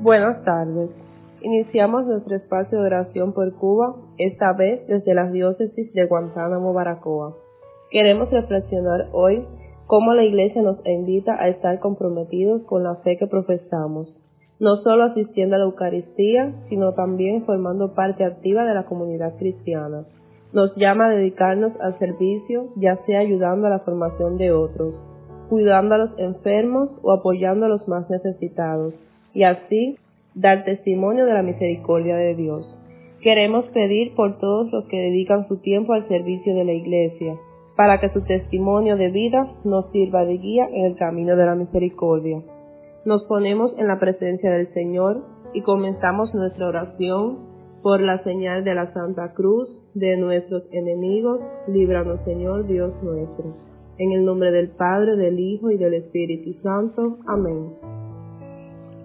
Buenas tardes. Iniciamos nuestro espacio de oración por Cuba, esta vez desde la diócesis de Guantánamo, Baracoa. Queremos reflexionar hoy cómo la Iglesia nos invita a estar comprometidos con la fe que profesamos, no solo asistiendo a la Eucaristía, sino también formando parte activa de la comunidad cristiana. Nos llama a dedicarnos al servicio, ya sea ayudando a la formación de otros, cuidando a los enfermos o apoyando a los más necesitados y así dar testimonio de la misericordia de Dios. Queremos pedir por todos los que dedican su tiempo al servicio de la Iglesia, para que su testimonio de vida nos sirva de guía en el camino de la misericordia. Nos ponemos en la presencia del Señor y comenzamos nuestra oración por la señal de la Santa Cruz de nuestros enemigos, líbranos Señor Dios nuestro. En el nombre del Padre, del Hijo y del Espíritu Santo. Amén.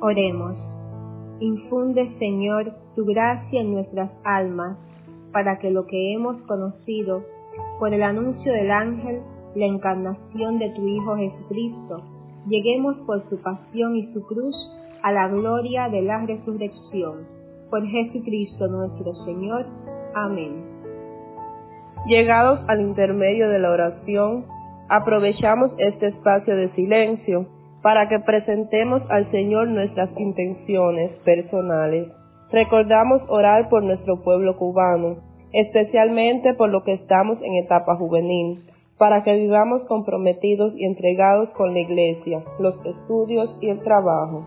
Oremos. Infunde, Señor, tu gracia en nuestras almas, para que lo que hemos conocido por el anuncio del ángel, la encarnación de tu Hijo Jesucristo, lleguemos por su pasión y su cruz a la gloria de la resurrección. Por Jesucristo nuestro Señor. Amén. Llegados al intermedio de la oración, aprovechamos este espacio de silencio para que presentemos al Señor nuestras intenciones personales. Recordamos orar por nuestro pueblo cubano, especialmente por lo que estamos en etapa juvenil, para que vivamos comprometidos y entregados con la Iglesia, los estudios y el trabajo.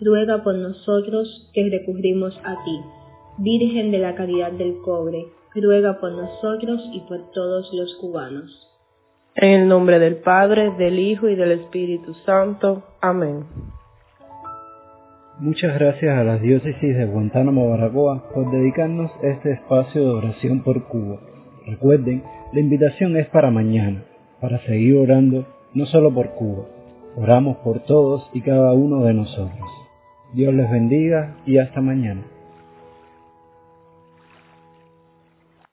ruega por nosotros que recurrimos a ti. Virgen de la caridad del cobre, ruega por nosotros y por todos los cubanos. En el nombre del Padre, del Hijo y del Espíritu Santo. Amén. Muchas gracias a las diócesis de Guantánamo Baracoa por dedicarnos este espacio de oración por Cuba. Recuerden, la invitación es para mañana, para seguir orando no solo por Cuba, Oramos por todos y cada uno de nosotros. Dios les bendiga y hasta mañana.